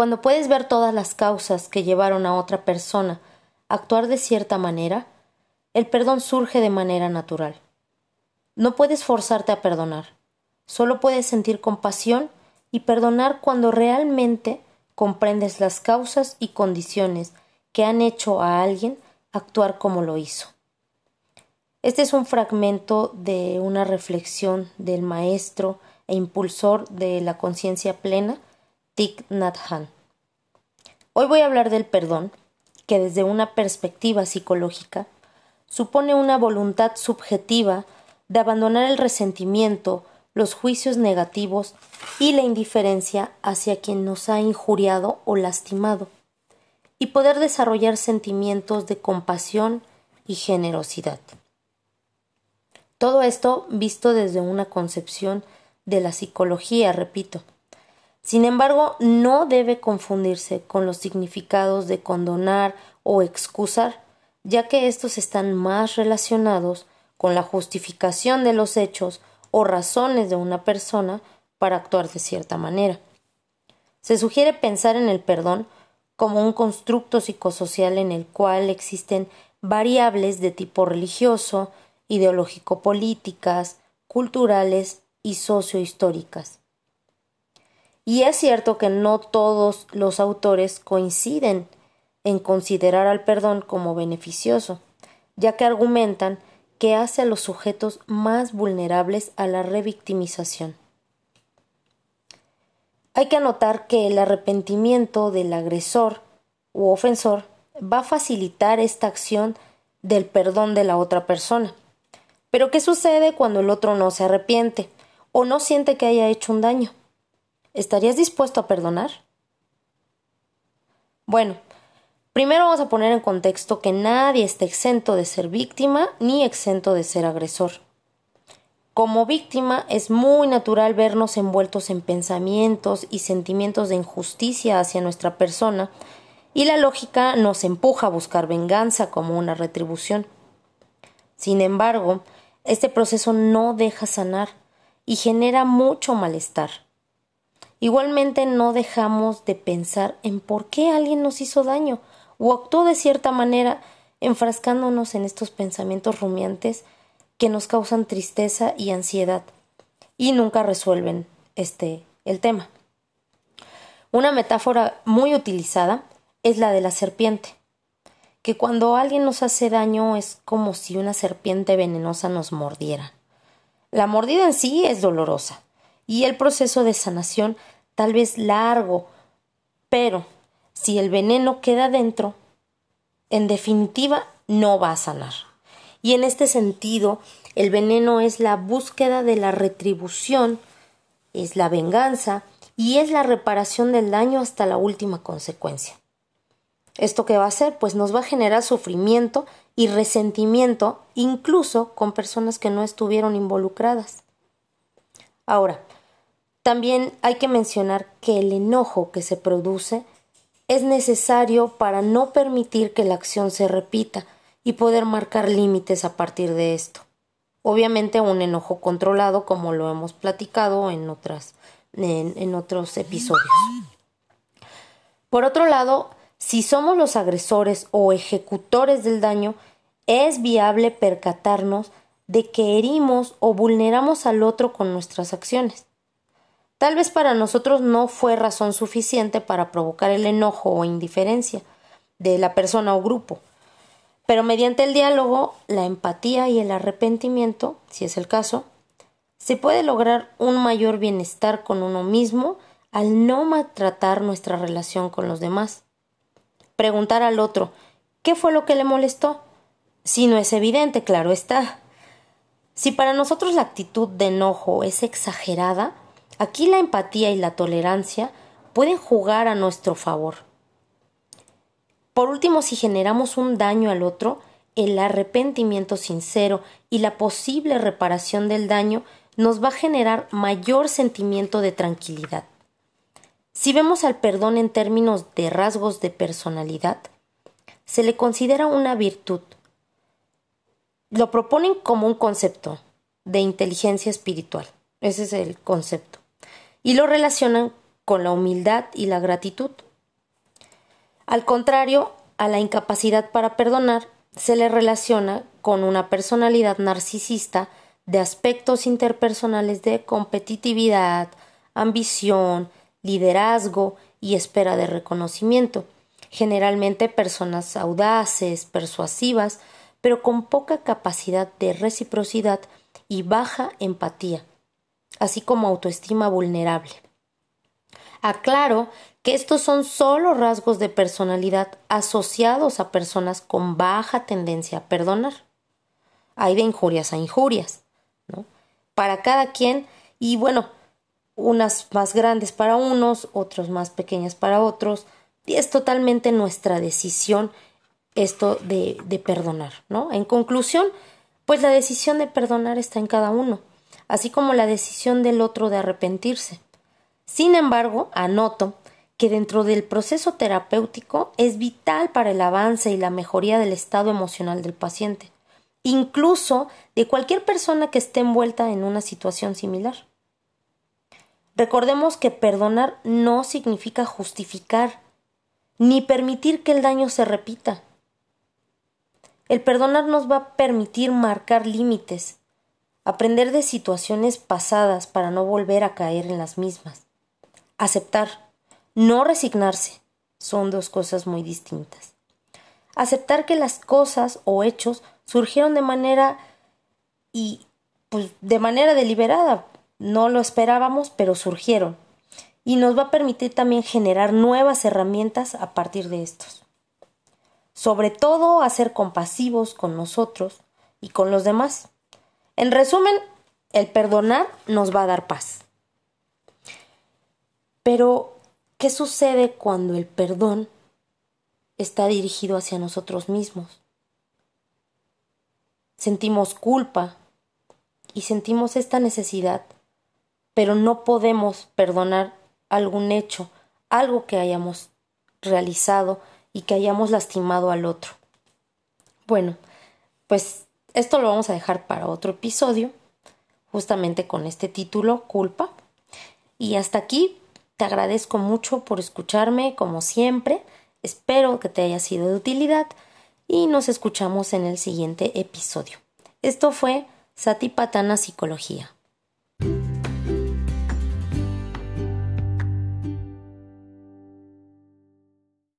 Cuando puedes ver todas las causas que llevaron a otra persona a actuar de cierta manera, el perdón surge de manera natural. No puedes forzarte a perdonar, solo puedes sentir compasión y perdonar cuando realmente comprendes las causas y condiciones que han hecho a alguien actuar como lo hizo. Este es un fragmento de una reflexión del maestro e impulsor de la conciencia plena, Hoy voy a hablar del perdón, que desde una perspectiva psicológica supone una voluntad subjetiva de abandonar el resentimiento, los juicios negativos y la indiferencia hacia quien nos ha injuriado o lastimado, y poder desarrollar sentimientos de compasión y generosidad. Todo esto visto desde una concepción de la psicología, repito. Sin embargo, no debe confundirse con los significados de condonar o excusar, ya que estos están más relacionados con la justificación de los hechos o razones de una persona para actuar de cierta manera. Se sugiere pensar en el perdón como un constructo psicosocial en el cual existen variables de tipo religioso, ideológico-políticas, culturales y sociohistóricas. Y es cierto que no todos los autores coinciden en considerar al perdón como beneficioso, ya que argumentan que hace a los sujetos más vulnerables a la revictimización. Hay que anotar que el arrepentimiento del agresor u ofensor va a facilitar esta acción del perdón de la otra persona, pero ¿qué sucede cuando el otro no se arrepiente o no siente que haya hecho un daño? ¿Estarías dispuesto a perdonar? Bueno, primero vamos a poner en contexto que nadie está exento de ser víctima ni exento de ser agresor. Como víctima es muy natural vernos envueltos en pensamientos y sentimientos de injusticia hacia nuestra persona y la lógica nos empuja a buscar venganza como una retribución. Sin embargo, este proceso no deja sanar y genera mucho malestar. Igualmente no dejamos de pensar en por qué alguien nos hizo daño o actuó de cierta manera enfrascándonos en estos pensamientos rumiantes que nos causan tristeza y ansiedad y nunca resuelven este el tema. Una metáfora muy utilizada es la de la serpiente que cuando alguien nos hace daño es como si una serpiente venenosa nos mordiera. La mordida en sí es dolorosa y el proceso de sanación tal vez largo, pero si el veneno queda dentro, en definitiva no va a sanar. Y en este sentido, el veneno es la búsqueda de la retribución, es la venganza y es la reparación del daño hasta la última consecuencia. ¿Esto qué va a hacer? Pues nos va a generar sufrimiento y resentimiento incluso con personas que no estuvieron involucradas. Ahora, también hay que mencionar que el enojo que se produce es necesario para no permitir que la acción se repita y poder marcar límites a partir de esto. Obviamente un enojo controlado como lo hemos platicado en otras en, otros episodios. Por otro lado, si somos los agresores o ejecutores del daño, es viable percatarnos de que herimos o vulneramos al otro con nuestras acciones. Tal vez para nosotros no fue razón suficiente para provocar el enojo o indiferencia de la persona o grupo, pero mediante el diálogo, la empatía y el arrepentimiento, si es el caso, se puede lograr un mayor bienestar con uno mismo al no maltratar nuestra relación con los demás preguntar al otro ¿qué fue lo que le molestó? Si no es evidente, claro está. Si para nosotros la actitud de enojo es exagerada, aquí la empatía y la tolerancia pueden jugar a nuestro favor. Por último, si generamos un daño al otro, el arrepentimiento sincero y la posible reparación del daño nos va a generar mayor sentimiento de tranquilidad. Si vemos al perdón en términos de rasgos de personalidad, se le considera una virtud. Lo proponen como un concepto de inteligencia espiritual. Ese es el concepto. Y lo relacionan con la humildad y la gratitud, Al contrario, a la incapacidad para perdonar se le relaciona con una personalidad narcisista de aspectos interpersonales de competitividad, ambición, liderazgo y espera de reconocimiento, generalmente personas audaces, persuasivas, pero con poca capacidad de reciprocidad y baja empatía, así como autoestima vulnerable. Aclaro que estos son solo rasgos de personalidad asociados a personas con baja tendencia a perdonar. Hay de injurias a injurias, ¿no? Para cada quien, y bueno, unas más grandes para unos, otras más pequeñas para otros, y es totalmente nuestra decisión esto de, de perdonar, ¿no? En conclusión, pues la decisión de perdonar está en cada uno, así como la decisión del otro de arrepentirse. Sin embargo, anoto que dentro del proceso terapéutico es vital para el avance y la mejoría del estado emocional del paciente, incluso de cualquier persona que esté envuelta en una situación similar. Recordemos que perdonar no significa justificar ni permitir que el daño se repita. El perdonar nos va a permitir marcar límites, aprender de situaciones pasadas para no volver a caer en las mismas, aceptar no resignarse son dos cosas muy distintas. Aceptar que las cosas o hechos surgieron de manera y pues de manera deliberada. No lo esperábamos, pero surgieron. Y nos va a permitir también generar nuevas herramientas a partir de estos. Sobre todo a ser compasivos con nosotros y con los demás. En resumen, el perdonar nos va a dar paz. Pero ¿Qué sucede cuando el perdón está dirigido hacia nosotros mismos? Sentimos culpa y sentimos esta necesidad, pero no podemos perdonar algún hecho, algo que hayamos realizado y que hayamos lastimado al otro. Bueno, pues esto lo vamos a dejar para otro episodio, justamente con este título, culpa. Y hasta aquí te agradezco mucho por escucharme, como siempre. Espero que te haya sido de utilidad y nos escuchamos en el siguiente episodio. Esto fue Satipatana Psicología.